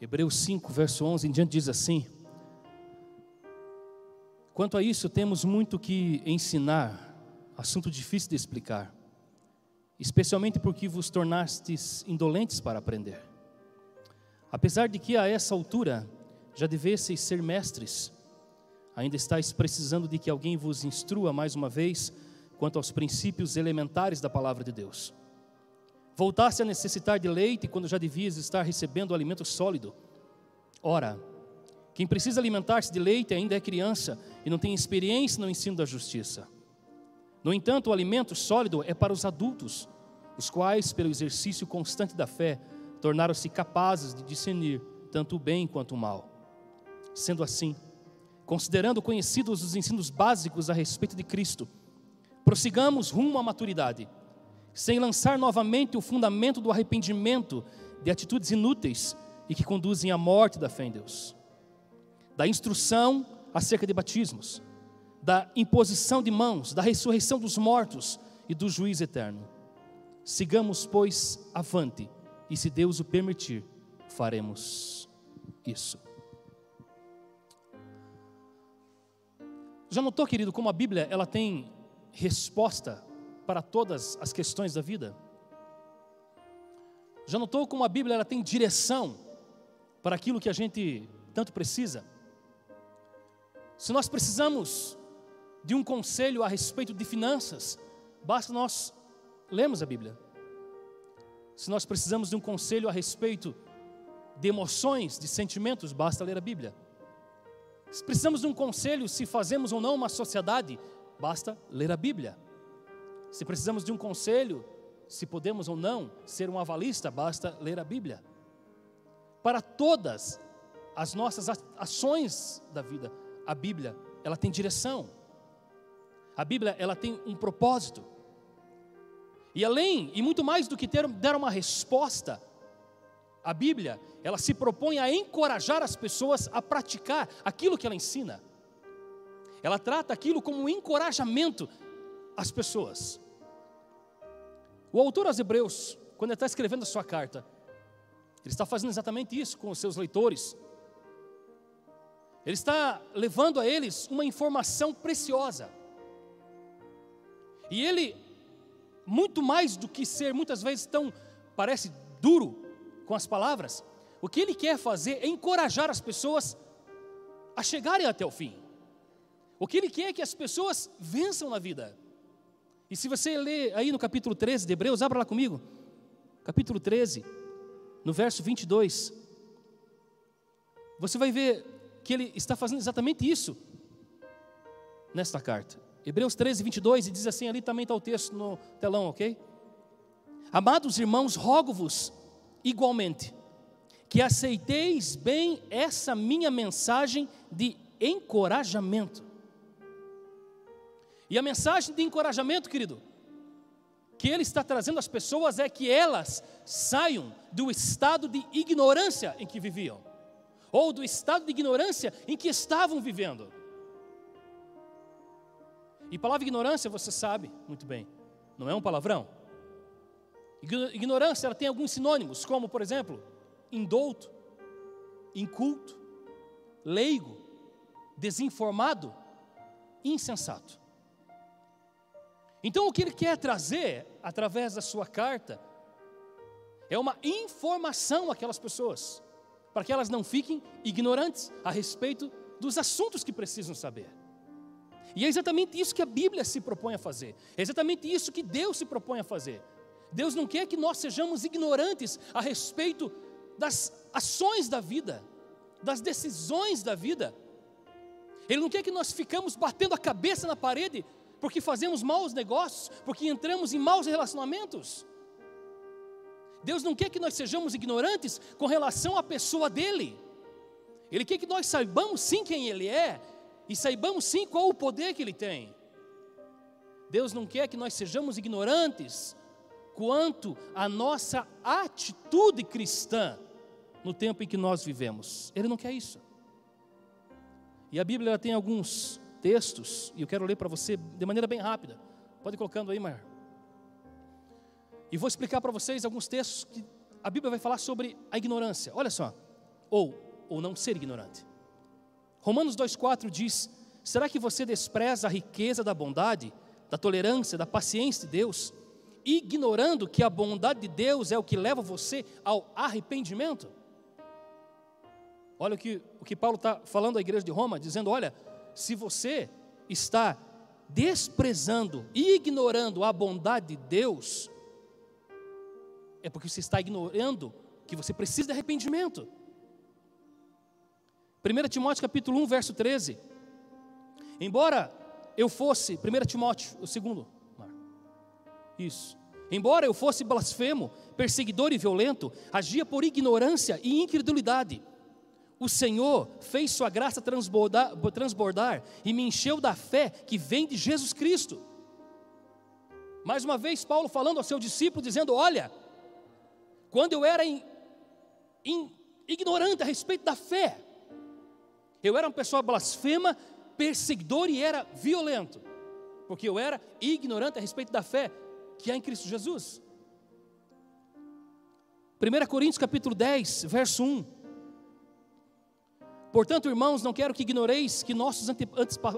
Hebreus 5, verso 11 em diante diz assim: Quanto a isso, temos muito que ensinar, assunto difícil de explicar, especialmente porque vos tornastes indolentes para aprender. Apesar de que a essa altura já devesseis ser mestres, ainda estáis precisando de que alguém vos instrua mais uma vez quanto aos princípios elementares da palavra de Deus. Voltasse a necessitar de leite quando já devias estar recebendo o alimento sólido. Ora, quem precisa alimentar-se de leite ainda é criança e não tem experiência no ensino da justiça. No entanto, o alimento sólido é para os adultos, os quais, pelo exercício constante da fé, tornaram-se capazes de discernir tanto o bem quanto o mal. Sendo assim, considerando conhecidos os ensinos básicos a respeito de Cristo, prossigamos rumo à maturidade, sem lançar novamente o fundamento do arrependimento de atitudes inúteis e que conduzem à morte da fé em Deus da instrução acerca de batismos, da imposição de mãos, da ressurreição dos mortos e do juízo eterno. Sigamos, pois, avante, e se Deus o permitir, faremos isso. Já notou, querido, como a Bíblia ela tem resposta para todas as questões da vida? Já notou como a Bíblia ela tem direção para aquilo que a gente tanto precisa? Se nós precisamos de um conselho a respeito de finanças, basta nós lermos a Bíblia. Se nós precisamos de um conselho a respeito de emoções, de sentimentos, basta ler a Bíblia. Se precisamos de um conselho se fazemos ou não uma sociedade, basta ler a Bíblia. Se precisamos de um conselho se podemos ou não ser um avalista, basta ler a Bíblia. Para todas as nossas ações da vida, a Bíblia, ela tem direção. A Bíblia, ela tem um propósito. E além, e muito mais do que ter, dar uma resposta, a Bíblia, ela se propõe a encorajar as pessoas a praticar aquilo que ela ensina. Ela trata aquilo como um encorajamento às pessoas. O autor aos Hebreus, quando ele está escrevendo a sua carta, ele está fazendo exatamente isso com os seus leitores. Ele está levando a eles uma informação preciosa. E ele, muito mais do que ser muitas vezes tão, parece duro com as palavras, o que ele quer fazer é encorajar as pessoas a chegarem até o fim. O que ele quer é que as pessoas vençam na vida. E se você ler aí no capítulo 13 de Hebreus, abra lá comigo. Capítulo 13, no verso 22. Você vai ver que ele está fazendo exatamente isso nesta carta. Hebreus 13, 22, e diz assim: ali também está o texto no telão, ok? Amados irmãos, rogo-vos igualmente que aceiteis bem essa minha mensagem de encorajamento. E a mensagem de encorajamento, querido, que ele está trazendo às pessoas é que elas saiam do estado de ignorância em que viviam ou do estado de ignorância em que estavam vivendo. E palavra ignorância, você sabe muito bem, não é um palavrão. Ignorância ela tem alguns sinônimos, como por exemplo, indouto, inculto, leigo, desinformado, insensato. Então o que ele quer trazer através da sua carta é uma informação àquelas pessoas para que elas não fiquem ignorantes a respeito dos assuntos que precisam saber. E é exatamente isso que a Bíblia se propõe a fazer, é exatamente isso que Deus se propõe a fazer. Deus não quer que nós sejamos ignorantes a respeito das ações da vida, das decisões da vida. Ele não quer que nós ficamos batendo a cabeça na parede porque fazemos maus negócios, porque entramos em maus relacionamentos. Deus não quer que nós sejamos ignorantes com relação à pessoa dele. Ele quer que nós saibamos sim quem ele é e saibamos sim qual o poder que ele tem. Deus não quer que nós sejamos ignorantes quanto à nossa atitude cristã no tempo em que nós vivemos. Ele não quer isso. E a Bíblia tem alguns textos, e eu quero ler para você de maneira bem rápida. Pode ir colocando aí, Mar. E vou explicar para vocês alguns textos que a Bíblia vai falar sobre a ignorância. Olha só, ou, ou não ser ignorante. Romanos 2,4 diz: Será que você despreza a riqueza da bondade, da tolerância, da paciência de Deus, ignorando que a bondade de Deus é o que leva você ao arrependimento? Olha o que, o que Paulo está falando à igreja de Roma, dizendo: olha, se você está desprezando e ignorando a bondade de Deus, é porque você está ignorando que você precisa de arrependimento. 1 Timóteo capítulo 1, verso 13. Embora eu fosse, 1 Timóteo, o segundo, isso. Embora eu fosse blasfemo, perseguidor e violento, agia por ignorância e incredulidade. O Senhor fez sua graça transbordar, transbordar e me encheu da fé que vem de Jesus Cristo. Mais uma vez, Paulo falando ao seu discípulo, dizendo: Olha, quando eu era in, in, ignorante a respeito da fé, eu era uma pessoa blasfema, perseguidor e era violento, porque eu era ignorante a respeito da fé que há em Cristo Jesus. 1 Coríntios capítulo 10, verso 1. Portanto, irmãos, não quero que ignoreis que nossos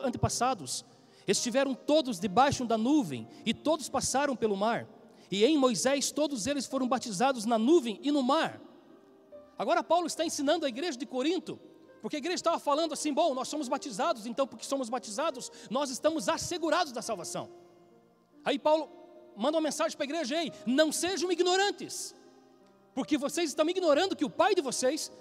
antepassados estiveram todos debaixo da nuvem e todos passaram pelo mar. E em Moisés todos eles foram batizados na nuvem e no mar. Agora Paulo está ensinando a igreja de Corinto, porque a igreja estava falando assim: bom, nós somos batizados, então porque somos batizados, nós estamos assegurados da salvação. Aí Paulo manda uma mensagem para a igreja: ei, não sejam ignorantes, porque vocês estão ignorando que o pai de vocês,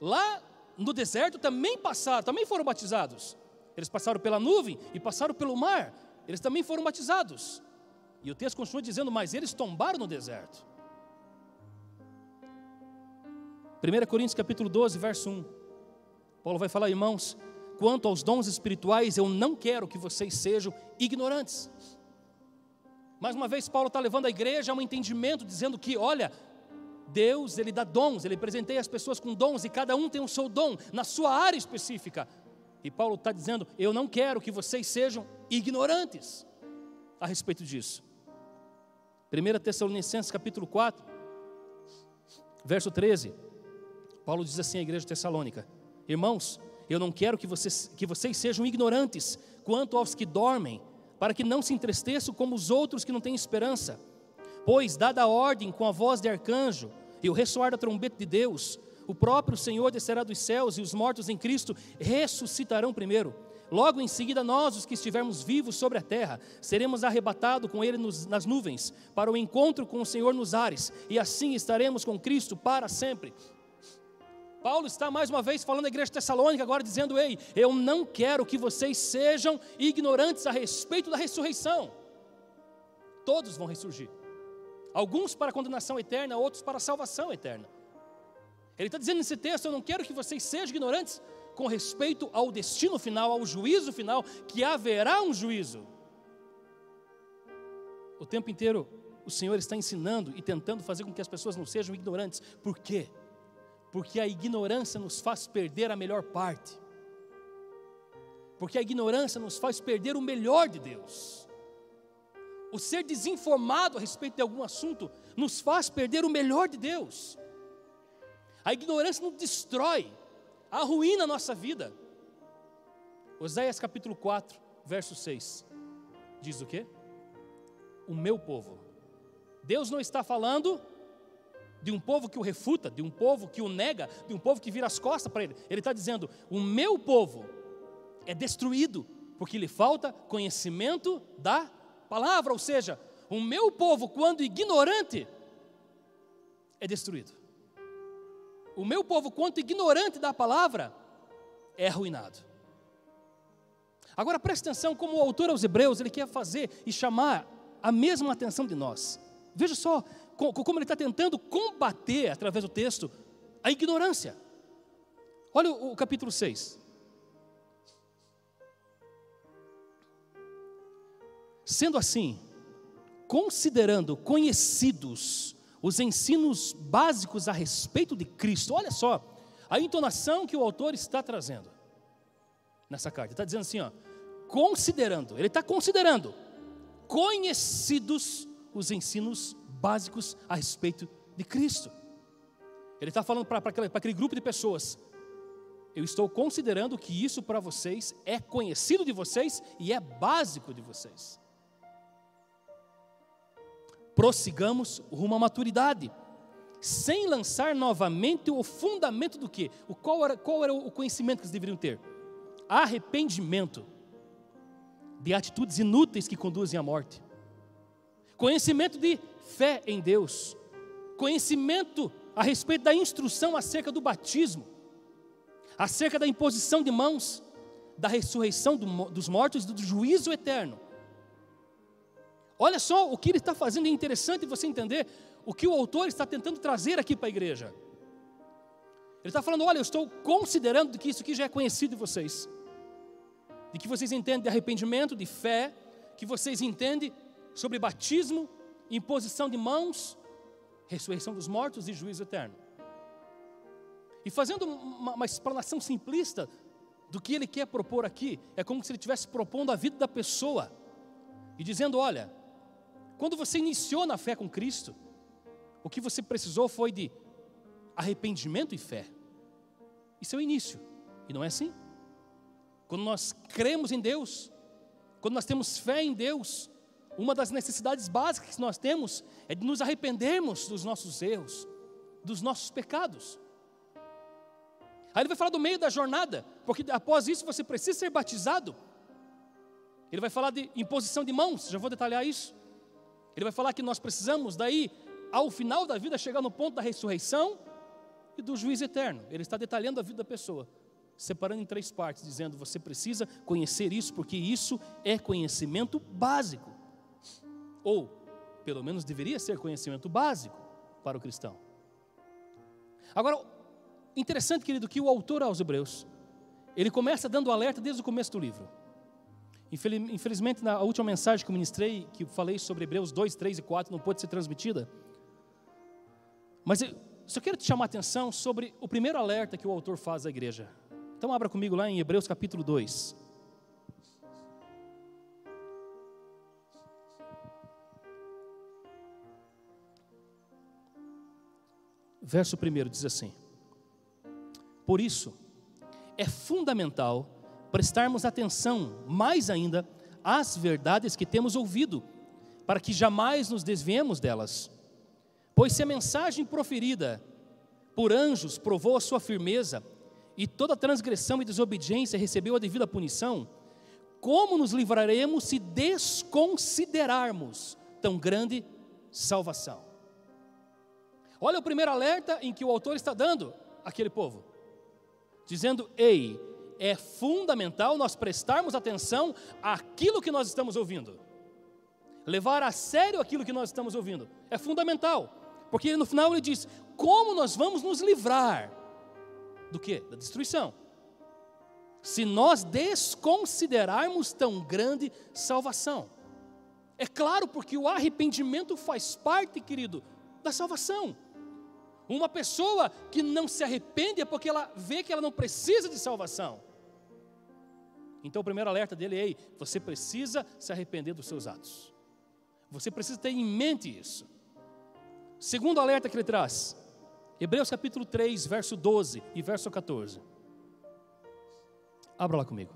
lá no deserto também passaram, também foram batizados. Eles passaram pela nuvem e passaram pelo mar. Eles também foram batizados. E o texto continua dizendo, mas eles tombaram no deserto. 1 Coríntios capítulo 12, verso 1. Paulo vai falar, irmãos, quanto aos dons espirituais, eu não quero que vocês sejam ignorantes. Mais uma vez, Paulo está levando a igreja a um entendimento, dizendo que, olha, Deus, Ele dá dons, Ele presenteia as pessoas com dons e cada um tem o seu dom na sua área específica. E Paulo está dizendo: Eu não quero que vocês sejam ignorantes a respeito disso. 1 Tessalonicenses capítulo 4, verso 13. Paulo diz assim à igreja Tessalônica: Irmãos, eu não quero que vocês, que vocês sejam ignorantes quanto aos que dormem, para que não se entristeçam como os outros que não têm esperança. Pois, dada a ordem com a voz de arcanjo e o ressoar da trombeta de Deus, o próprio Senhor descerá dos céus e os mortos em Cristo ressuscitarão primeiro. Logo em seguida, nós, os que estivermos vivos sobre a terra, seremos arrebatados com Ele nos, nas nuvens, para o encontro com o Senhor nos ares, e assim estaremos com Cristo para sempre. Paulo está mais uma vez falando à igreja Tessalônica, agora dizendo: Ei, eu não quero que vocês sejam ignorantes a respeito da ressurreição. Todos vão ressurgir. Alguns para condenação eterna, outros para salvação eterna. Ele está dizendo nesse texto: Eu não quero que vocês sejam ignorantes com respeito ao destino final, ao juízo final, que haverá um juízo. O tempo inteiro o Senhor está ensinando e tentando fazer com que as pessoas não sejam ignorantes. Por quê? Porque a ignorância nos faz perder a melhor parte. Porque a ignorância nos faz perder o melhor de Deus o ser desinformado a respeito de algum assunto nos faz perder o melhor de Deus. A ignorância nos destrói, arruína a nossa vida. Oséias capítulo 4, verso 6. Diz o quê? O meu povo. Deus não está falando de um povo que o refuta, de um povo que o nega, de um povo que vira as costas para ele. Ele está dizendo: o meu povo é destruído porque lhe falta conhecimento da palavra, ou seja, o meu povo, quando ignorante, é destruído. O meu povo, quanto ignorante da palavra, é arruinado. Agora preste atenção como o autor aos Hebreus, ele quer fazer e chamar a mesma atenção de nós. Veja só como ele está tentando combater, através do texto, a ignorância. Olha o, capítulo 6. Sendo assim, considerando conhecidos os ensinos básicos a respeito de Cristo, olha só a entonação que o autor está trazendo nessa carta. Está dizendo assim, ó, considerando, ele está considerando conhecidos os ensinos básicos a respeito de Cristo. Ele está falando para aquele, aquele grupo de pessoas: eu estou considerando que isso para vocês é conhecido de vocês e é básico de vocês. Prossigamos rumo à maturidade, sem lançar novamente o fundamento do que? O qual era, qual era o conhecimento que eles deveriam ter? Arrependimento de atitudes inúteis que conduzem à morte. Conhecimento de fé em Deus. Conhecimento a respeito da instrução acerca do batismo acerca da imposição de mãos, da ressurreição do, dos mortos e do juízo eterno. Olha só o que ele está fazendo, é interessante você entender o que o autor está tentando trazer aqui para a igreja. Ele está falando: olha, eu estou considerando que isso aqui já é conhecido de vocês, de que vocês entendem de arrependimento, de fé, que vocês entendem sobre batismo, imposição de mãos, ressurreição dos mortos e juízo eterno. E fazendo uma, uma explanação simplista do que ele quer propor aqui, é como se ele estivesse propondo a vida da pessoa e dizendo: olha, quando você iniciou na fé com Cristo, o que você precisou foi de arrependimento e fé. Isso é o início, e não é assim. Quando nós cremos em Deus, quando nós temos fé em Deus, uma das necessidades básicas que nós temos é de nos arrependermos dos nossos erros, dos nossos pecados. Aí ele vai falar do meio da jornada, porque após isso você precisa ser batizado. Ele vai falar de imposição de mãos, já vou detalhar isso. Ele vai falar que nós precisamos, daí, ao final da vida, chegar no ponto da ressurreição e do juízo eterno. Ele está detalhando a vida da pessoa, separando em três partes, dizendo: você precisa conhecer isso, porque isso é conhecimento básico. Ou, pelo menos, deveria ser conhecimento básico para o cristão. Agora, Interessante, querido, que o autor aos Hebreus, ele começa dando alerta desde o começo do livro. Infelizmente, na última mensagem que eu ministrei, que eu falei sobre Hebreus 2, 3 e 4, não pôde ser transmitida. Mas eu só quero te chamar a atenção sobre o primeiro alerta que o autor faz à igreja. Então, abra comigo lá em Hebreus capítulo 2. Verso 1 diz assim: por isso, é fundamental prestarmos atenção mais ainda às verdades que temos ouvido, para que jamais nos desviemos delas. Pois se a mensagem proferida por anjos provou a sua firmeza, e toda transgressão e desobediência recebeu a devida punição, como nos livraremos se desconsiderarmos tão grande salvação? Olha o primeiro alerta em que o autor está dando àquele povo dizendo: ei, é fundamental nós prestarmos atenção àquilo que nós estamos ouvindo. Levar a sério aquilo que nós estamos ouvindo é fundamental, porque no final ele diz: como nós vamos nos livrar do que? Da destruição. Se nós desconsiderarmos tão grande salvação. É claro, porque o arrependimento faz parte, querido, da salvação. Uma pessoa que não se arrepende é porque ela vê que ela não precisa de salvação. Então o primeiro alerta dele é: ei, você precisa se arrepender dos seus atos. Você precisa ter em mente isso. Segundo alerta que ele traz, Hebreus capítulo 3, verso 12 e verso 14. Abra lá comigo.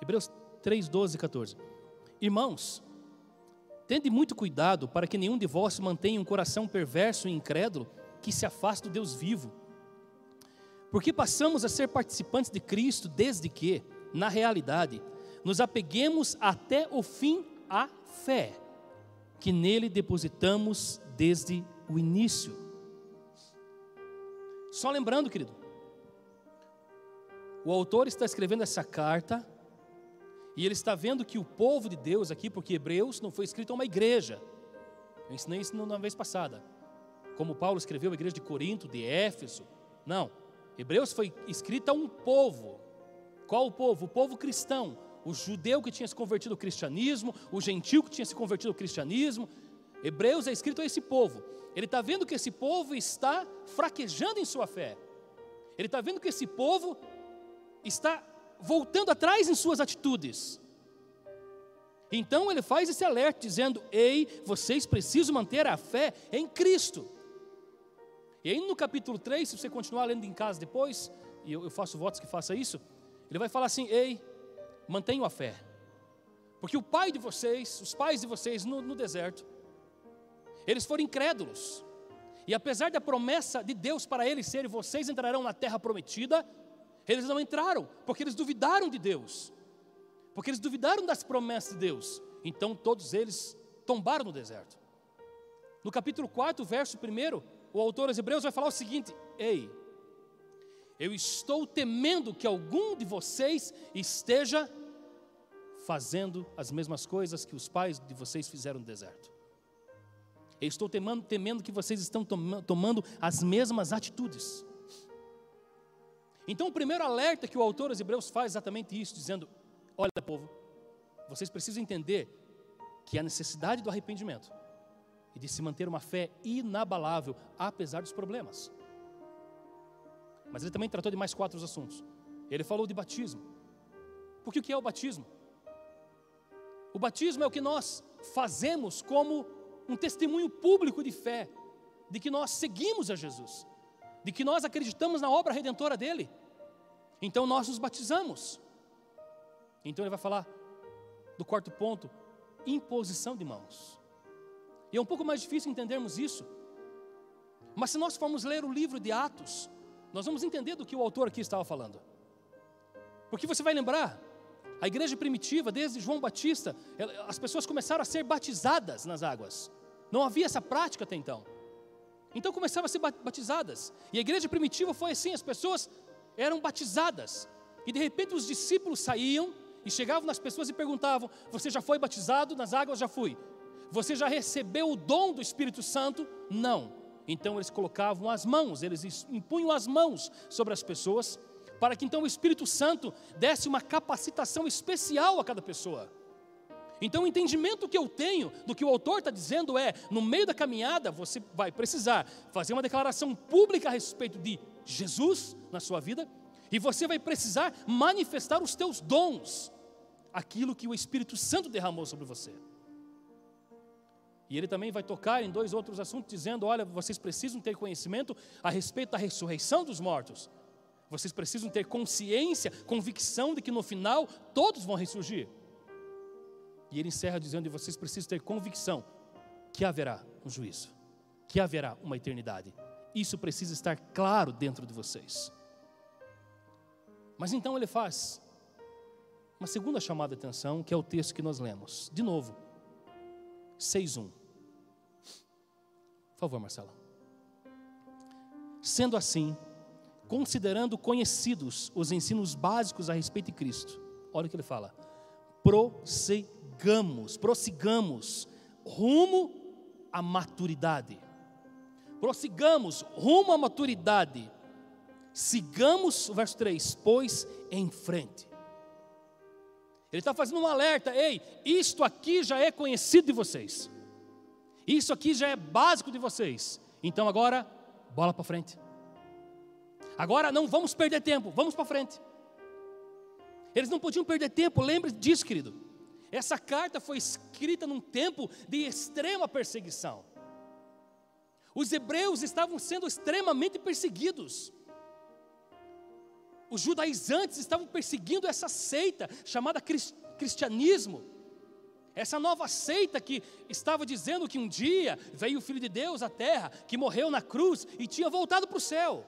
Hebreus 3, 12 e 14. Irmãos, tende muito cuidado para que nenhum de vós mantenha um coração perverso e incrédulo que se afaste do Deus vivo. Porque passamos a ser participantes de Cristo desde que, na realidade, nos apeguemos até o fim à fé, que nele depositamos desde o início. Só lembrando, querido, o autor está escrevendo essa carta e ele está vendo que o povo de Deus aqui, porque Hebreus não foi escrito a uma igreja. Eu ensinei isso na vez passada. Como Paulo escreveu a igreja de Corinto, de Éfeso. Não. Hebreus foi escrito a um povo. Qual o povo? O povo cristão. O judeu que tinha se convertido ao cristianismo, o gentil que tinha se convertido ao cristianismo. Hebreus é escrito a esse povo. Ele está vendo que esse povo está fraquejando em sua fé. Ele está vendo que esse povo está voltando atrás em suas atitudes. Então ele faz esse alerta dizendo: Ei, vocês precisam manter a fé em Cristo. E aí no capítulo 3, se você continuar lendo em casa depois, e eu, faço votos que faça isso, ele vai falar assim: Ei, mantenham a fé. Porque o pai de vocês, os pais de vocês no, no deserto, eles foram incrédulos. E apesar da promessa de Deus para eles ser, vocês entrarão na terra prometida, eles não entraram, porque eles duvidaram de Deus. Porque eles duvidaram das promessas de Deus. Então todos eles tombaram no deserto. No capítulo 4, verso 1, o autor aos Hebreus vai falar o seguinte: Ei, eu estou temendo que algum de vocês esteja fazendo as mesmas coisas que os pais de vocês fizeram no deserto. Eu estou temendo, temendo que vocês estão tomando as mesmas atitudes. Então, o primeiro alerta que o autor aos Hebreus faz é exatamente isso, dizendo: Olha, povo, vocês precisam entender que a necessidade do arrependimento e de se manter uma fé inabalável, apesar dos problemas. Mas ele também tratou de mais quatro assuntos. Ele falou de batismo. Porque o que é o batismo? O batismo é o que nós fazemos como um testemunho público de fé, de que nós seguimos a Jesus, de que nós acreditamos na obra redentora dele. Então nós nos batizamos. Então ele vai falar do quarto ponto, imposição de mãos. E é um pouco mais difícil entendermos isso. Mas se nós formos ler o livro de Atos, nós vamos entender do que o autor aqui estava falando. Porque você vai lembrar, a igreja primitiva, desde João Batista, as pessoas começaram a ser batizadas nas águas. Não havia essa prática até então. Então começavam a ser batizadas. E a igreja primitiva foi assim: as pessoas eram batizadas. E de repente os discípulos saíam e chegavam nas pessoas e perguntavam: Você já foi batizado nas águas? Já fui. Você já recebeu o dom do Espírito Santo? Não. Então eles colocavam as mãos, eles impunham as mãos sobre as pessoas, para que então o Espírito Santo desse uma capacitação especial a cada pessoa. Então, o entendimento que eu tenho do que o autor está dizendo é: no meio da caminhada, você vai precisar fazer uma declaração pública a respeito de Jesus na sua vida, e você vai precisar manifestar os teus dons, aquilo que o Espírito Santo derramou sobre você. E ele também vai tocar em dois outros assuntos, dizendo: olha, vocês precisam ter conhecimento a respeito da ressurreição dos mortos. Vocês precisam ter consciência, convicção de que no final todos vão ressurgir. E ele encerra dizendo: e vocês precisam ter convicção que haverá um juízo, que haverá uma eternidade. Isso precisa estar claro dentro de vocês. Mas então ele faz uma segunda chamada de atenção, que é o texto que nós lemos. De novo, 6.1. Por favor, Marcela. Sendo assim, considerando conhecidos os ensinos básicos a respeito de Cristo, olha o que ele fala: prosseguir prossigamos, prossigamos rumo à maturidade. Prossigamos rumo à maturidade. Sigamos, verso 3, pois em frente. Ele está fazendo um alerta: ei, isto aqui já é conhecido de vocês, isso aqui já é básico de vocês, então agora, bola para frente. Agora não vamos perder tempo, vamos para frente. Eles não podiam perder tempo, lembre disso, querido. Essa carta foi escrita num tempo de extrema perseguição. Os hebreus estavam sendo extremamente perseguidos. Os judaizantes estavam perseguindo essa seita chamada cristianismo. Essa nova seita que estava dizendo que um dia veio o Filho de Deus à terra, que morreu na cruz e tinha voltado para o céu.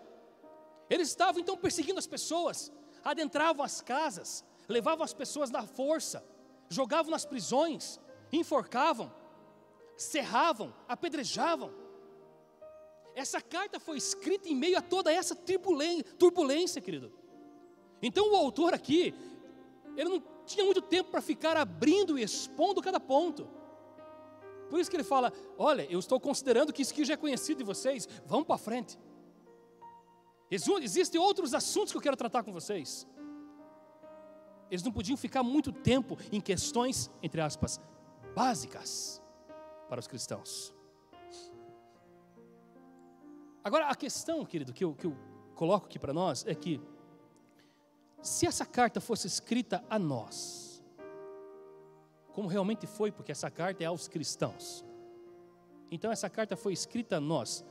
Eles estavam então perseguindo as pessoas, adentravam as casas, levavam as pessoas na força, jogavam nas prisões, enforcavam, serravam, apedrejavam. Essa carta foi escrita em meio a toda essa turbulência, querido. Então o autor aqui, ele não tinha muito tempo para ficar abrindo e expondo cada ponto. Por isso que ele fala: Olha, eu estou considerando que isso aqui já é conhecido de vocês, vamos para frente. Existem outros assuntos que eu quero tratar com vocês. Eles não podiam ficar muito tempo em questões, entre aspas, básicas para os cristãos. Agora, a questão, querido, que eu, que eu coloco aqui para nós é que, se essa carta fosse escrita a nós, como realmente foi, porque essa carta é aos cristãos. Então essa carta foi escrita a nós.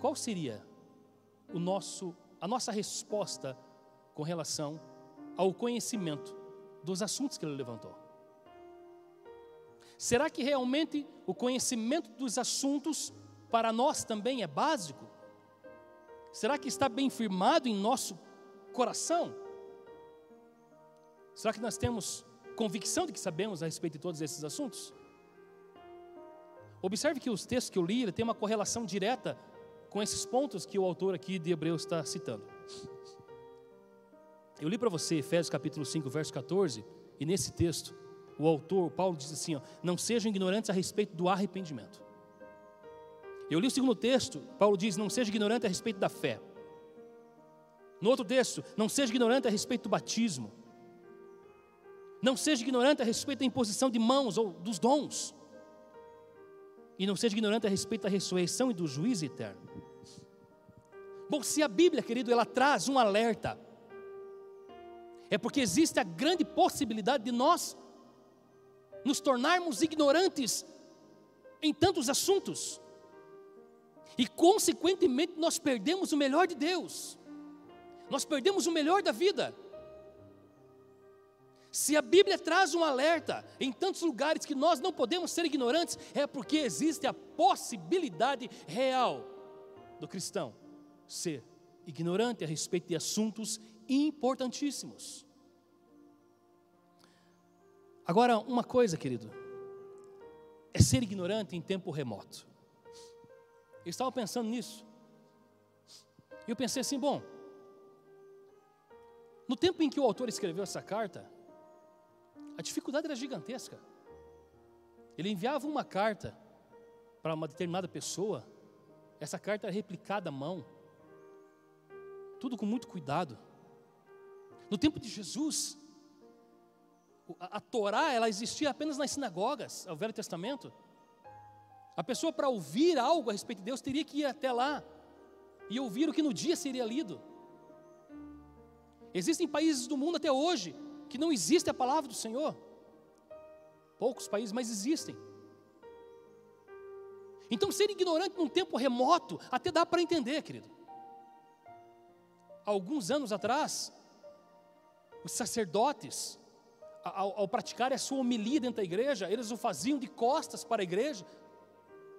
Qual seria o nosso a nossa resposta com relação ao conhecimento dos assuntos que ele levantou? Será que realmente o conhecimento dos assuntos para nós também é básico? Será que está bem firmado em nosso coração? Será que nós temos convicção de que sabemos a respeito de todos esses assuntos? Observe que os textos que eu li têm uma correlação direta com esses pontos que o autor aqui de Hebreus está citando. Eu li para você Efésios capítulo 5, verso 14, e nesse texto, o autor, Paulo, diz assim: ó, Não sejam ignorantes a respeito do arrependimento. Eu li o segundo texto, Paulo diz: Não seja ignorante a respeito da fé. No outro texto, não seja ignorante a respeito do batismo. Não seja ignorante a respeito da imposição de mãos ou dos dons. E não seja ignorante a respeito da ressurreição e do juízo eterno. Bom, se a Bíblia, querido, ela traz um alerta, é porque existe a grande possibilidade de nós nos tornarmos ignorantes em tantos assuntos. E, consequentemente, nós perdemos o melhor de Deus, nós perdemos o melhor da vida. Se a Bíblia traz um alerta em tantos lugares que nós não podemos ser ignorantes, é porque existe a possibilidade real do cristão ser ignorante a respeito de assuntos importantíssimos. Agora, uma coisa, querido, é ser ignorante em tempo remoto. Eu estava pensando nisso. E eu pensei assim: bom, no tempo em que o autor escreveu essa carta, a dificuldade era gigantesca. Ele enviava uma carta para uma determinada pessoa, essa carta era replicada à mão, tudo com muito cuidado. No tempo de Jesus, a, Torá ela existia apenas nas sinagogas, ao Velho Testamento. A pessoa para ouvir algo a respeito de Deus teria que ir até lá e ouvir o que no dia seria lido. Existem países do mundo até hoje que não existe a palavra do Senhor. Poucos países, mas existem. Então, ser ignorante num tempo remoto até dá para entender, querido. Alguns anos atrás, os sacerdotes, ao, ao praticar a sua homilia dentro da igreja, eles o faziam de costas para a igreja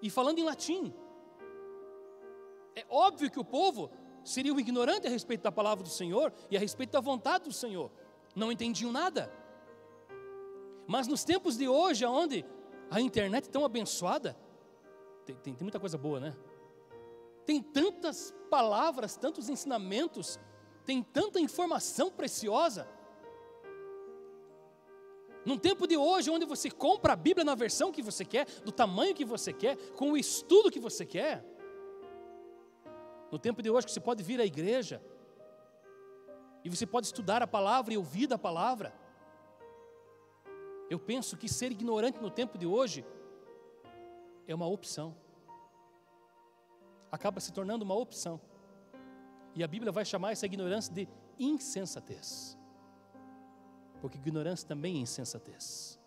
e falando em latim. É óbvio que o povo seria um ignorante a respeito da palavra do Senhor e a respeito da vontade do Senhor não entendiam nada. Mas nos tempos de hoje, onde a internet é tão abençoada, tem, tem, tem muita coisa boa, né? Tem tantas palavras, tantos ensinamentos, tem tanta informação preciosa. Num tempo de hoje, onde você compra a Bíblia na versão que você quer, do tamanho que você quer, com o estudo que você quer. No tempo de hoje, que você pode vir à igreja, e você pode estudar a palavra e ouvir da palavra. Eu penso que ser ignorante no tempo de hoje é uma opção. Acaba se tornando uma opção. E a Bíblia vai chamar essa ignorância de insensatez. Porque ignorância também é insensatez.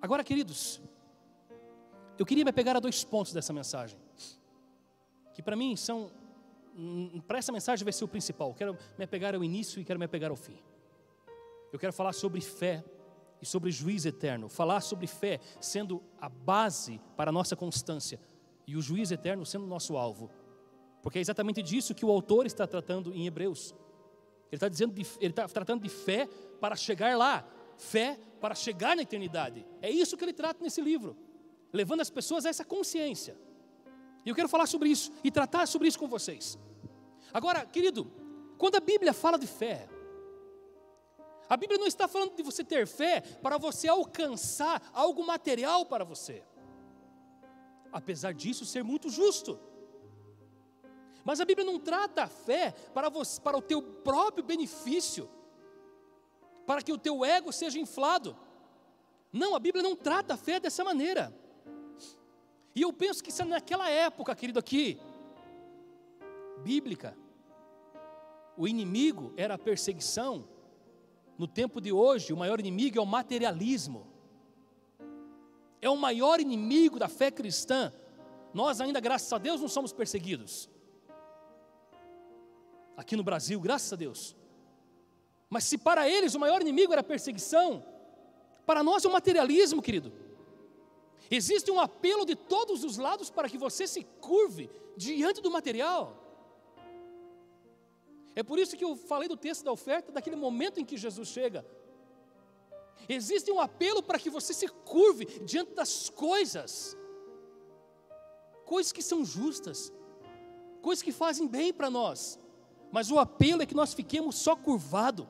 Agora, queridos, eu queria me pegar a dois pontos dessa mensagem, que para mim são Hum, para essa mensagem vai ser o principal. Quero me apegar ao início e quero me apegar ao fim. Eu quero falar sobre fé e sobre juiz eterno. Falar sobre fé sendo a base para a nossa constância e o juiz eterno sendo nosso alvo. Porque é exatamente disso que o autor está tratando em Hebreus. Ele está dizendo, de, ele está tratando de fé para chegar lá, fé para chegar na eternidade. É isso que ele trata nesse livro, levando as pessoas a essa consciência. E eu quero falar sobre isso e tratar sobre isso com vocês. Agora, querido, quando a Bíblia fala de fé, a Bíblia não está falando de você ter fé para você alcançar algo material para você. Apesar disso ser muito justo. Mas a Bíblia não trata a fé para, você, para o teu próprio benefício, para que o teu ego seja inflado. Não, a Bíblia não trata a fé dessa maneira. E eu penso que isso naquela época, querido, aqui, bíblica, o inimigo era a perseguição no tempo de hoje, o maior inimigo é o materialismo. É o maior inimigo da fé cristã. Nós ainda, graças a Deus, não somos perseguidos. Aqui no Brasil, graças a Deus. Mas se para eles o maior inimigo era a perseguição, para nós é o materialismo, querido. Existe um apelo de todos os lados para que você se curve diante do material. É por isso que eu falei do texto da oferta, daquele momento em que Jesus chega. Existe um apelo para que você se curve diante das coisas, coisas que são justas, coisas que fazem bem para nós, mas o apelo é que nós fiquemos só curvado.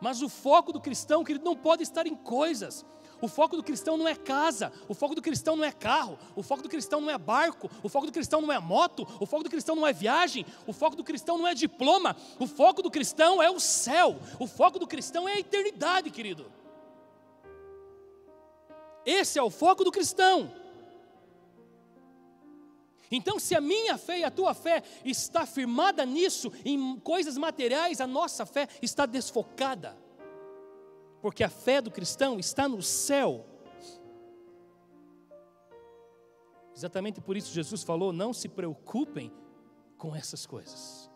Mas o foco do cristão, querido, não pode estar em coisas, o foco do cristão não é casa, o foco do cristão não é carro, o foco do cristão não é barco, o foco do cristão não é moto, o foco do cristão não é viagem, o foco do cristão não é diploma, o foco do cristão é o céu, o foco do cristão é a eternidade, querido. Esse é o foco do cristão. Então, se a minha fé e a tua fé está firmada nisso, em coisas materiais, a nossa fé está desfocada porque a fé do cristão está no céu. Exatamente por isso Jesus falou: não se preocupem com essas coisas.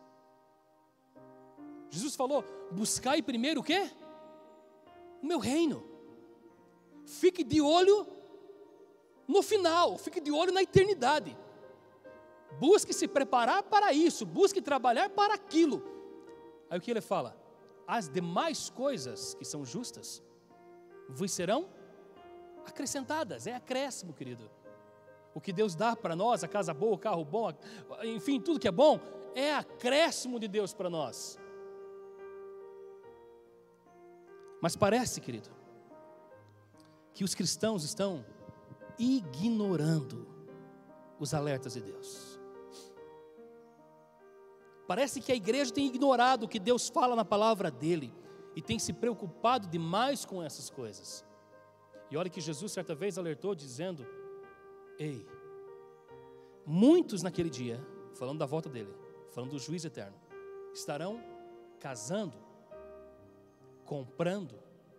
Jesus falou: buscai primeiro o quê? O meu reino. Fique de olho no final, fique de olho na eternidade. Busque se preparar para isso, busque trabalhar para aquilo. Aí o que ele fala? as demais coisas que são justas vos serão acrescentadas. É acréscimo, querido. O que Deus dá para nós, a casa boa, o carro bom, enfim, tudo que é bom, é acréscimo de Deus para nós. Mas parece, querido, que os cristãos estão ignorando os alertas de Deus. Parece que a igreja tem ignorado o que Deus fala na palavra dele e tem se preocupado demais com essas coisas. E olha que Jesus certa vez alertou dizendo: Ei, muitos naquele dia, falando da volta dele, falando do juiz eterno, estarão casando, comprando,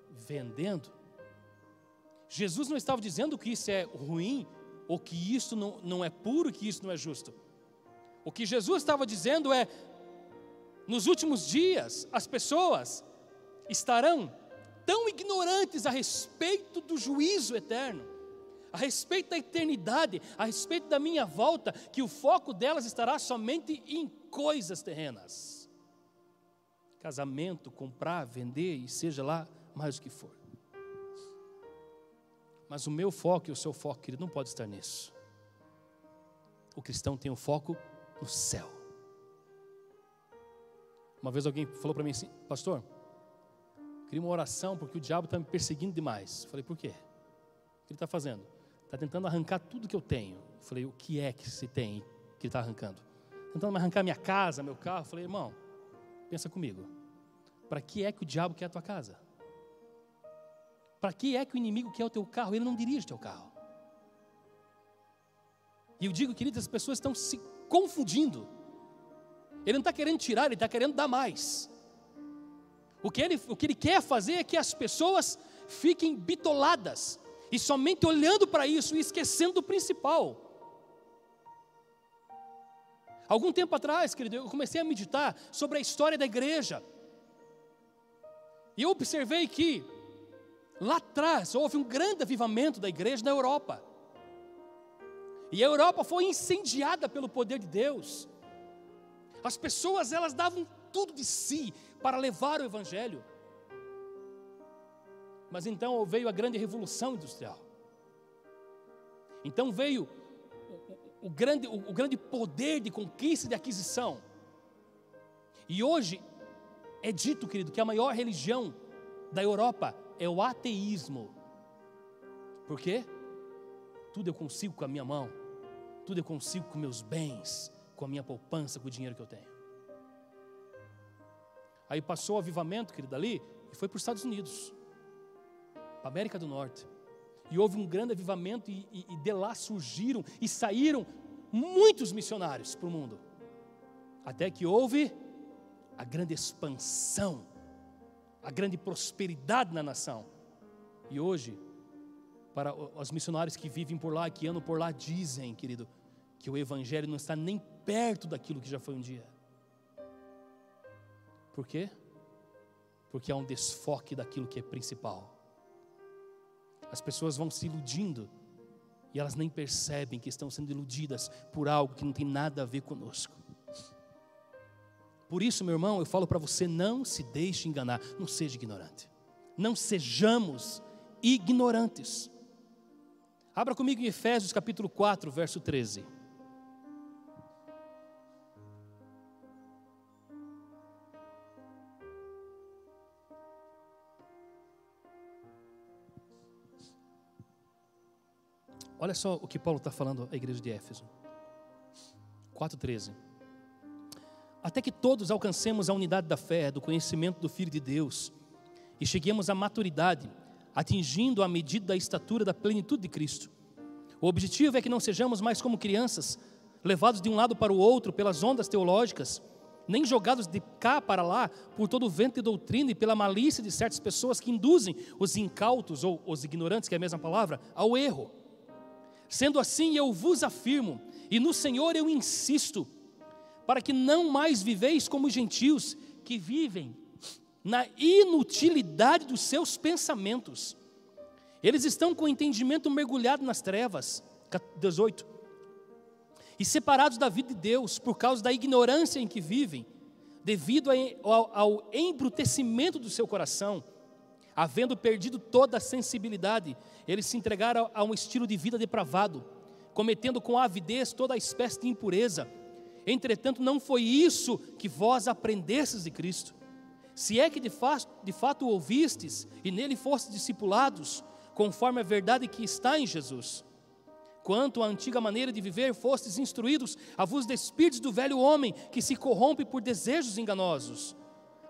vendendo. Jesus não estava dizendo que isso é ruim, ou que isso não, não é puro, que isso não é justo. O que Jesus estava dizendo é: nos últimos dias, as pessoas estarão tão ignorantes a respeito do juízo eterno, a respeito da eternidade, a respeito da minha volta, que o foco delas estará somente em coisas terrenas. Casamento, comprar, vender e seja lá mais o que for. Mas o meu foco e o seu foco, querido, não pode estar nisso. O cristão tem o um foco no céu. Uma vez alguém falou para mim assim, pastor, queria uma oração porque o diabo está me perseguindo demais. Falei, por quê? O que ele está fazendo? Está tentando arrancar tudo que eu tenho. Falei, o que é que se tem que ele está arrancando? Tentando arrancar minha casa, meu carro. Falei, irmão, pensa comigo. Para que é que o diabo quer a tua casa? Para que é que o inimigo quer o teu carro? Ele não dirige o teu carro. E eu digo, queridos, as pessoas estão se confundindo. Ele não está querendo tirar, ele está querendo dar mais. O que, ele, o que ele quer fazer é que as pessoas fiquem bitoladas e somente olhando para isso e esquecendo do principal. Algum tempo atrás, querido, eu comecei a meditar sobre a história da igreja. E eu observei que lá atrás houve um grande avivamento da igreja na Europa. E a Europa foi incendiada pelo poder de Deus. As pessoas elas davam tudo de si para levar o evangelho. Mas então veio a grande revolução industrial. Então veio o, grande, o, o grande poder de conquista e de aquisição. E hoje é dito, querido, que a maior religião da Europa é o ateísmo. Por quê? Tudo eu consigo com a minha mão tudo eu consigo com meus bens, com a minha poupança, com o dinheiro que eu tenho. Aí passou o avivamento, querido, ali, e foi para os Estados Unidos, para a América do Norte. E houve um grande avivamento, e, e, e de lá surgiram e saíram muitos missionários para o mundo. Até que houve a grande expansão a grande prosperidade na nação. E hoje, para os missionários que vivem por lá, que andam por lá, dizem, querido, que o Evangelho não está nem perto daquilo que já foi um dia. Por quê? Porque há um desfoque daquilo que é principal. As pessoas vão se iludindo e elas nem percebem que estão sendo iludidas por algo que não tem nada a ver conosco. Por isso, meu irmão, eu falo para você: não se deixe enganar, não seja ignorante. Não sejamos ignorantes. Abra comigo em Efésios capítulo 4, verso 13. Olha só o que Paulo está falando à igreja de Éfeso. 4,13. Até que todos alcancemos a unidade da fé, do conhecimento do Filho de Deus, e cheguemos à maturidade, atingindo a medida da estatura da plenitude de Cristo. O objetivo é que não sejamos mais como crianças, levados de um lado para o outro pelas ondas teológicas, nem jogados de cá para lá por todo o vento de doutrina e pela malícia de certas pessoas que induzem os incautos ou os ignorantes, que é a mesma palavra, ao erro. Sendo assim, eu vos afirmo, e no Senhor eu insisto, para que não mais viveis como gentios que vivem na inutilidade dos seus pensamentos. Eles estão com o entendimento mergulhado nas trevas. 18. E separados da vida de Deus por causa da ignorância em que vivem, devido ao, embrutecimento do seu coração, havendo perdido toda a sensibilidade, eles se entregaram a um estilo de vida depravado, cometendo com avidez toda a espécie de impureza. Entretanto, não foi isso que vós aprendestes de Cristo. Se é que de fato, de fato o ouvistes e nele fostes discipulados, conforme a verdade que está em Jesus. Quanto à antiga maneira de viver, fostes instruídos a vos despirdes do velho homem que se corrompe por desejos enganosos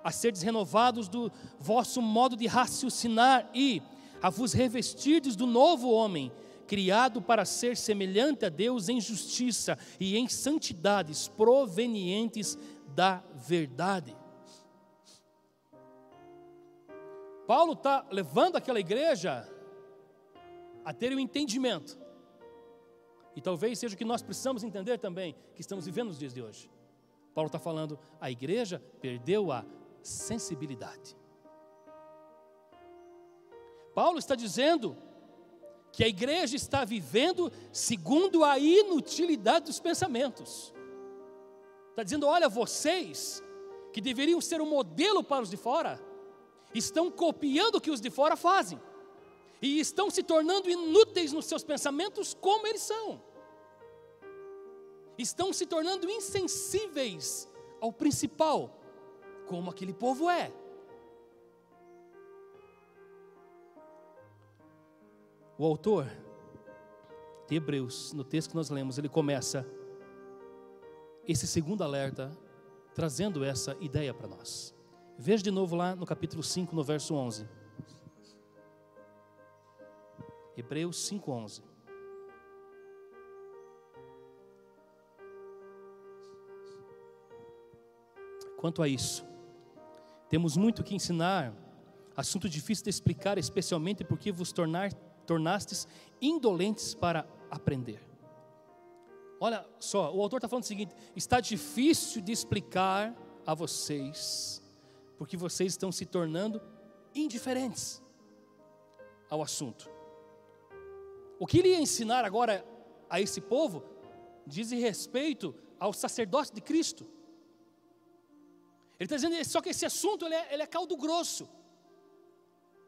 a serdes renovados do vosso modo de raciocinar e a vos revestirdes do novo homem, criado para ser semelhante a Deus em justiça e em santidades provenientes da verdade. Paulo está levando aquela igreja a ter o um entendimento, e talvez seja o que nós precisamos entender também, que estamos vivendo nos dias de hoje. Paulo está falando, a igreja perdeu a sensibilidade. Paulo está dizendo que a igreja está vivendo segundo a inutilidade dos pensamentos. Está dizendo: olha, vocês que deveriam ser um modelo para os de fora, estão copiando o que os de fora fazem, e estão se tornando inúteis nos seus pensamentos como eles são, estão se tornando insensíveis ao principal, como aquele povo é. O autor de Hebreus, no texto que nós lemos, ele começa esse segundo alerta trazendo essa ideia para nós. Veja de novo lá no capítulo 5, no verso 11. Hebreus 5, 11. Quanto a isso, temos muito que ensinar, assunto difícil de explicar, especialmente porque vos tornar, tornastes indolentes para aprender. Olha só, o autor está falando o seguinte: está difícil de explicar a vocês, porque vocês estão se tornando indiferentes ao assunto. O que ele ia ensinar agora a esse povo diz respeito ao sacerdócio de Cristo. Ele está dizendo só que esse assunto ele é, ele é caldo grosso.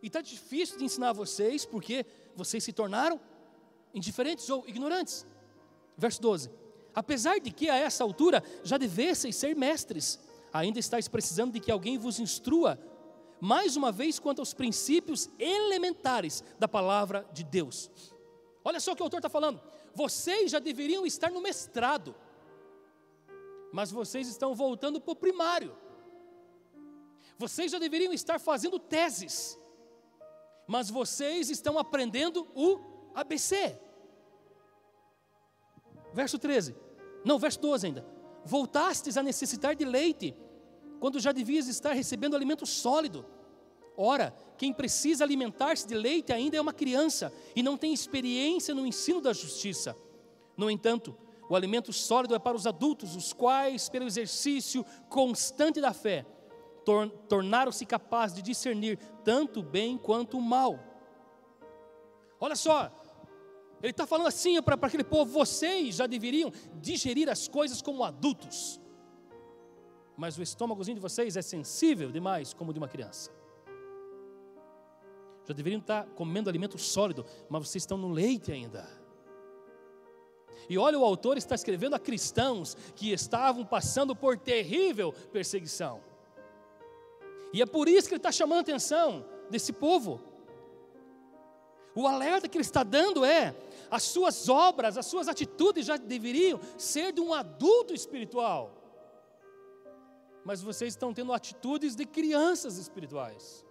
E está difícil de ensinar vocês, porque vocês se tornaram indiferentes ou ignorantes. Verso 12: Apesar de que a essa altura já devesseis ser mestres, ainda estáis precisando de que alguém vos instrua, mais uma vez, quanto aos princípios elementares da palavra de Deus. Olha só o que o autor está falando. Vocês já deveriam estar no mestrado, mas vocês estão voltando para o primário. Vocês já deveriam estar fazendo teses, mas vocês estão aprendendo o ABC. Verso 13, não, verso 12 ainda. Voltastes a necessitar de leite, quando já devias estar recebendo alimento sólido, Ora, quem precisa alimentar-se de leite ainda é uma criança e não tem experiência no ensino da justiça. No entanto, o alimento sólido é para os adultos, os quais, pelo exercício constante da fé, tor tornaram-se capazes de discernir tanto o bem quanto o mal. Olha só, ele está falando assim para aquele povo: vocês já deveriam digerir as coisas como adultos, mas o estômagozinho de vocês é sensível demais, como de uma criança. Já deveriam estar comendo alimento sólido, mas vocês estão no leite ainda. E olha, o autor está escrevendo a cristãos que estavam passando por terrível perseguição. E é por isso que ele está chamando a atenção desse povo. O alerta que ele está dando é: as suas obras, as suas atitudes já deveriam ser de um adulto espiritual. Mas vocês estão tendo atitudes de crianças espirituais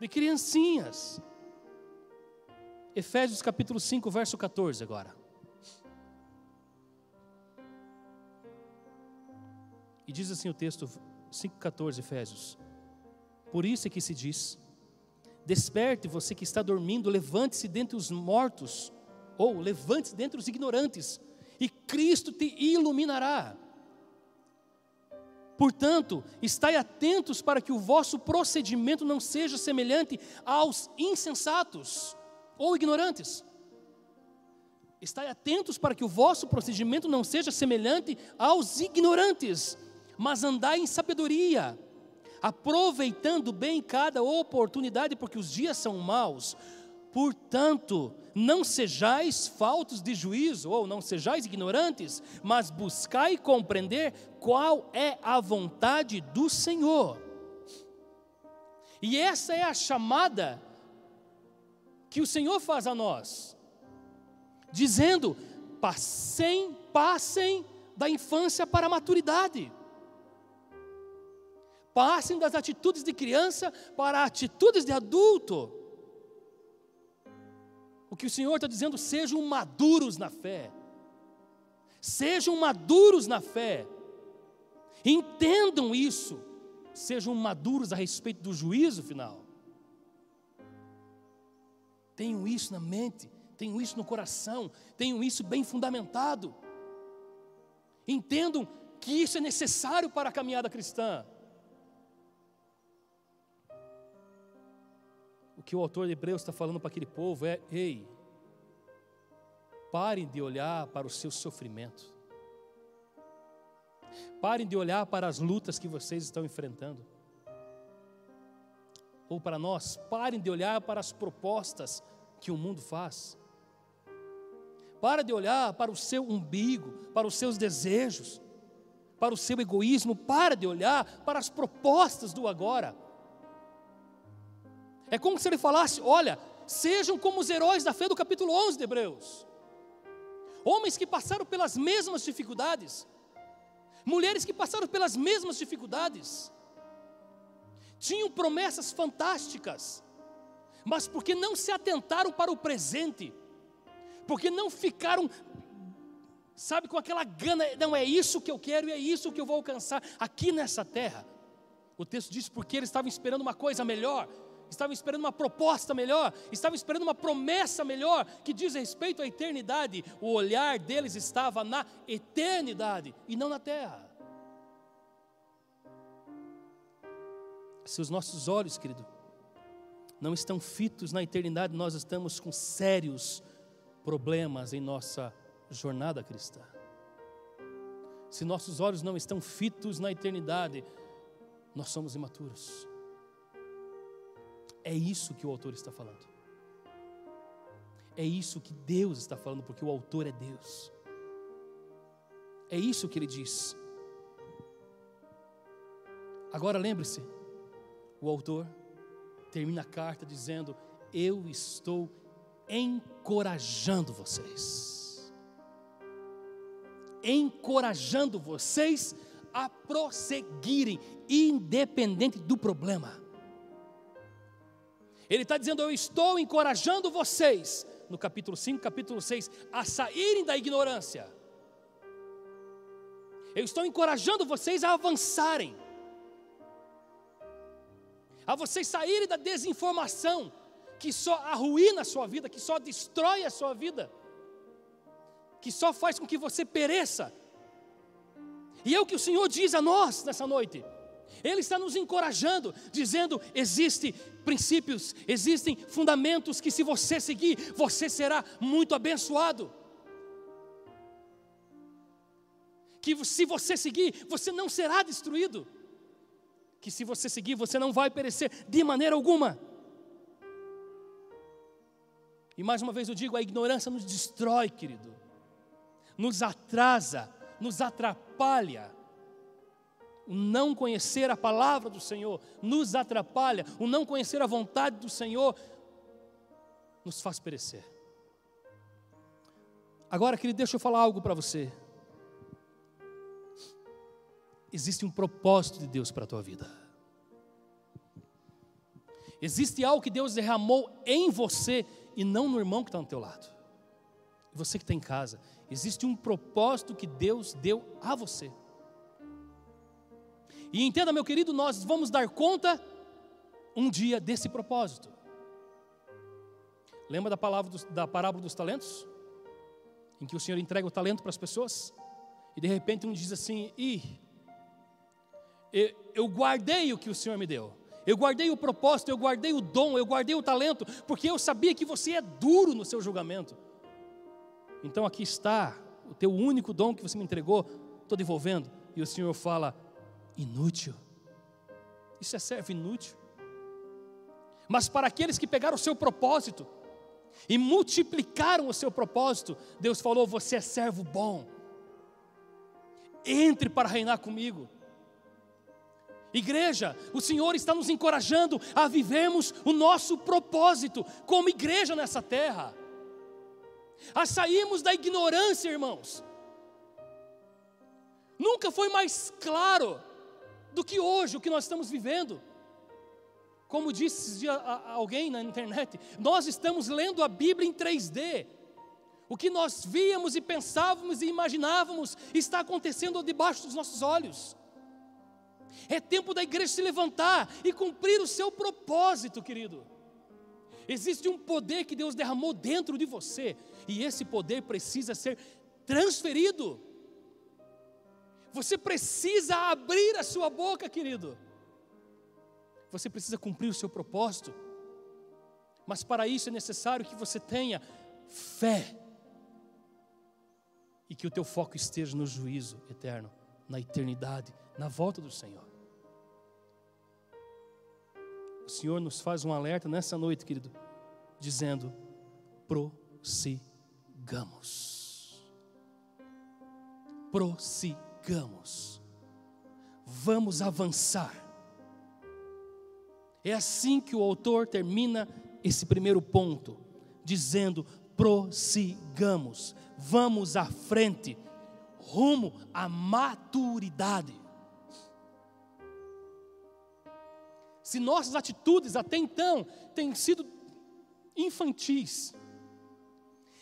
de criancinhas. Efésios capítulo 5, verso 14 agora. E diz assim o texto 5,14 Efésios. Por isso é que se diz: Desperte você que está dormindo, levante-se dentre os mortos, ou levante-se dentre os ignorantes, e Cristo te iluminará. Portanto, estai atentos para que o vosso procedimento não seja semelhante aos insensatos ou ignorantes. Estai atentos para que o vosso procedimento não seja semelhante aos ignorantes, mas andai em sabedoria, aproveitando bem cada oportunidade, porque os dias são maus. Portanto, não sejais faltos de juízo, ou não sejais ignorantes, mas buscai compreender qual é a vontade do Senhor. E essa é a chamada que o Senhor faz a nós, dizendo: passem, passem da infância para a maturidade. Passem das atitudes de criança para atitudes de adulto. O que o Senhor está dizendo, sejam maduros na fé. Sejam maduros na fé. Entendam isso. Sejam maduros a respeito do juízo final. Tenham isso na mente, tenham isso no coração, tenham isso bem fundamentado. Entendam que isso é necessário para a caminhada cristã. Que o autor de Hebreus está falando para aquele povo é: ei, parem de olhar para o seu sofrimento, parem de olhar para as lutas que vocês estão enfrentando, ou para nós, parem de olhar para as propostas que o mundo faz. Para de olhar para o seu umbigo, para os seus desejos, para o seu egoísmo, para de olhar para as propostas do agora. É como se ele falasse: olha, sejam como os heróis da fé do capítulo 11 de Hebreus. Homens que passaram pelas mesmas dificuldades, mulheres que passaram pelas mesmas dificuldades, tinham promessas fantásticas, mas porque não se atentaram para o presente, porque não ficaram, sabe, com aquela gana, não é isso que eu quero e é isso que eu vou alcançar aqui nessa terra. O texto diz porque eles estavam esperando uma coisa melhor, estavam esperando uma proposta melhor, estavam esperando uma promessa melhor que diz respeito à eternidade. O olhar deles estava na eternidade e não na terra. Se os nossos olhos, querido, não estão fitos na eternidade, nós estamos com sérios problemas em nossa jornada cristã. Se nossos olhos não estão fitos na eternidade, nós somos imaturos. É isso que o autor está falando. É isso que Deus está falando, porque o autor é Deus. É isso que ele diz. Agora lembre-se, o autor termina a carta dizendo: Eu estou encorajando vocês. Encorajando vocês a prosseguirem, independente do problema. Ele está dizendo: Eu estou encorajando vocês, no capítulo 5, capítulo 6, a saírem da ignorância. Eu estou encorajando vocês a avançarem, a vocês saírem da desinformação que só arruína a sua vida, que só destrói a sua vida, que só faz com que você pereça. E é o que o Senhor diz a nós nessa noite. Ele está nos encorajando, dizendo: existem princípios, existem fundamentos que, se você seguir, você será muito abençoado. Que se você seguir, você não será destruído. Que se você seguir, você não vai perecer de maneira alguma. E mais uma vez eu digo: a ignorância nos destrói, querido, nos atrasa, nos atrapalha o não conhecer a palavra do Senhor nos atrapalha, o não conhecer a vontade do Senhor nos faz perecer. Agora, querido, deixa eu falar algo para você. Existe um propósito de Deus para a tua vida. Existe algo que Deus derramou em você e não no irmão que está no teu lado. Você que está em casa, existe um propósito que Deus deu a você. E entenda, meu querido, nós vamos dar conta um dia desse propósito. Lembra da, palavra da parábola dos talentos? Em que o Senhor entrega o talento para as pessoas? E de repente um diz assim: Ih, eu guardei o que o Senhor me deu. Eu guardei o propósito, eu guardei o dom, eu guardei o talento, porque eu sabia que você é duro no seu julgamento. Então aqui está o teu único dom que você me entregou, estou devolvendo. E o Senhor fala: inútil. Isso é servo inútil. Mas para aqueles que pegaram o seu propósito e multiplicaram o seu propósito, Deus falou: Você é servo bom. Entre para reinar comigo. Igreja, o Senhor está nos encorajando a vivermos o nosso propósito como igreja nessa terra, a sairmos da ignorância, irmãos. Nunca foi mais claro do que hoje, o que nós estamos vivendo. Como disse alguém na internet, nós estamos lendo a Bíblia em 3D. O que nós víamos e pensávamos e imaginávamos está acontecendo debaixo dos nossos olhos. É tempo da igreja se levantar e cumprir o seu propósito, querido. Existe um poder que Deus derramou dentro de você, e esse poder precisa ser transferido. Você precisa abrir a sua boca, querido. Você precisa cumprir o seu propósito. Mas para isso é necessário que você tenha fé. E que o teu foco esteja no juízo eterno, na eternidade, na volta do Senhor. O Senhor nos faz um alerta nessa noite, querido, dizendo: prossigamos. Prossigamos sigamos, vamos avançar. É assim que o autor termina esse primeiro ponto, dizendo: prossigamos, vamos à frente, rumo à maturidade. Se nossas atitudes até então têm sido infantis,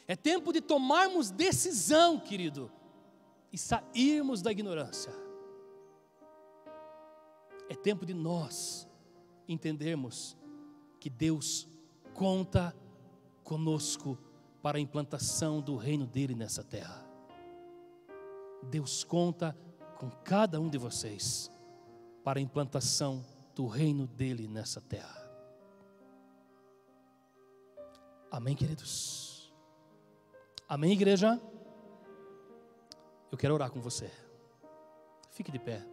é tempo de tomarmos decisão, querido, e sairmos da ignorância. É tempo de nós entendermos que Deus conta conosco para a implantação do reino dele nessa terra. Deus conta com cada um de vocês para a implantação do reino dele nessa terra. Amém, queridos? Amém, igreja? Eu quero orar com você. Fique de pé.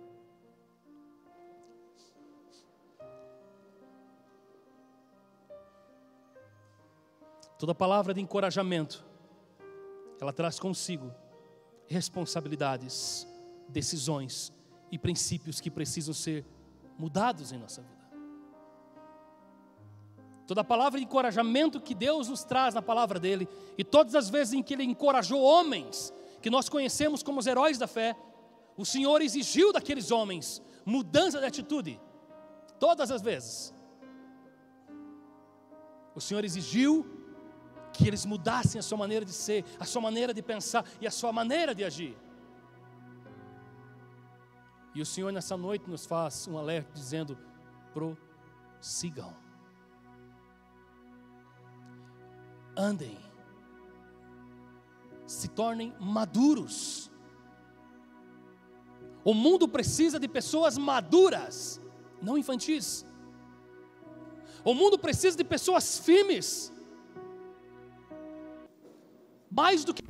Toda palavra de encorajamento, ela traz consigo responsabilidades, decisões e princípios que precisam ser mudados em nossa vida. Toda palavra de encorajamento que Deus nos traz na palavra dele, e todas as vezes em que Ele encorajou homens que nós conhecemos como os heróis da fé, o Senhor exigiu daqueles homens mudança de atitude, todas as vezes. O Senhor exigiu que eles mudassem a sua maneira de ser, a sua maneira de pensar e a sua maneira de agir. E o Senhor nessa noite nos faz um alerta dizendo: sigam. Andem. Se tornem maduros. O mundo precisa de pessoas maduras, não infantis. O mundo precisa de pessoas firmes. Mais do que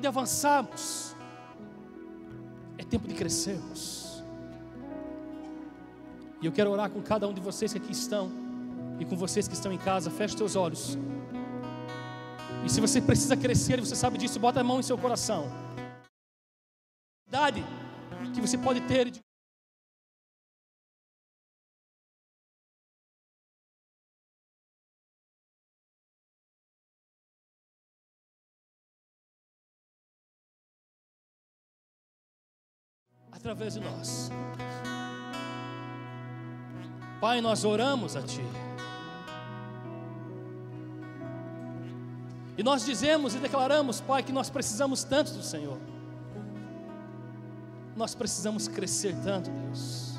tempo de avançarmos, é tempo de crescermos. E eu quero orar com cada um de vocês que aqui estão, e com vocês que estão em casa, feche seus olhos. E se você precisa crescer e você sabe disso, bota a mão em seu coração. Idade que você pode ter através de nós. Pai, nós oramos a Ti. E nós dizemos e declaramos, Pai, que nós precisamos tanto do Senhor. Nós precisamos crescer tanto, Deus.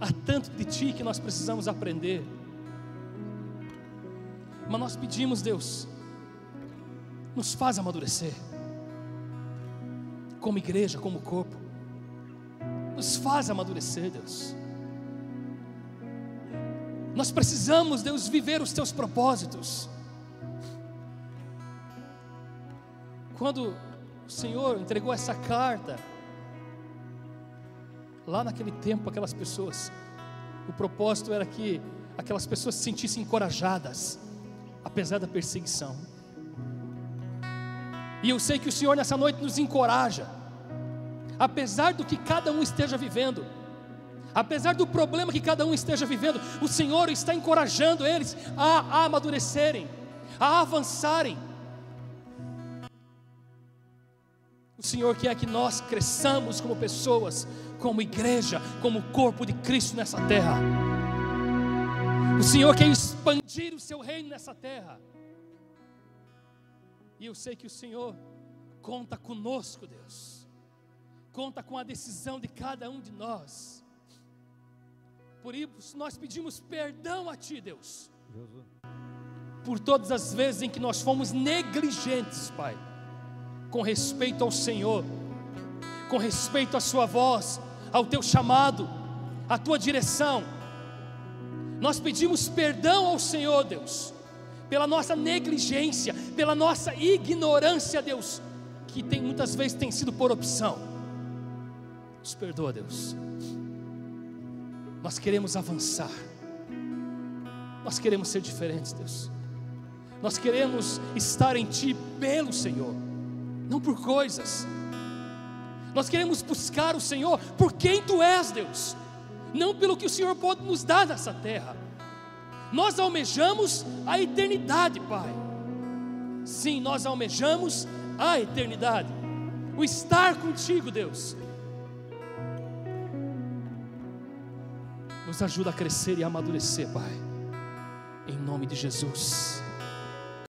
Há tanto de Ti que nós precisamos aprender. Mas nós pedimos, Deus, nos faz amadurecer como igreja, como corpo. Nos faz amadurecer, Deus. Nós precisamos, Deus, viver os teus propósitos. Quando o Senhor entregou essa carta, lá naquele tempo, aquelas pessoas, o propósito era que aquelas pessoas se sentissem encorajadas, apesar da perseguição. E eu sei que o Senhor nessa noite nos encoraja, apesar do que cada um esteja vivendo, apesar do problema que cada um esteja vivendo, o Senhor está encorajando eles a, amadurecerem, a avançarem. O Senhor quer que nós cresçamos como pessoas, como igreja, como corpo de Cristo nessa terra. O Senhor quer expandir o seu reino nessa terra. E eu sei que o Senhor conta conosco, Deus. Conta com a decisão de cada um de nós. Por isso nós pedimos perdão a Ti, Deus. Por todas as vezes em que nós fomos negligentes, Pai, com respeito ao Senhor, com respeito à Sua voz, ao Teu chamado, à Tua direção. Nós pedimos perdão ao Senhor, Deus pela nossa negligência, pela nossa ignorância, Deus, que tem muitas vezes tem sido por opção. Nos perdoa, Deus. Nós queremos avançar. Nós queremos ser diferentes, Deus. Nós queremos estar em Ti pelo Senhor, não por coisas. Nós queremos buscar o Senhor por quem Tu és, Deus, não pelo que o Senhor pode nos dar nessa terra. Nós almejamos a eternidade, Pai. Sim, nós almejamos a eternidade. O estar contigo, Deus. Nos ajuda a crescer e a amadurecer, Pai. Em nome de Jesus.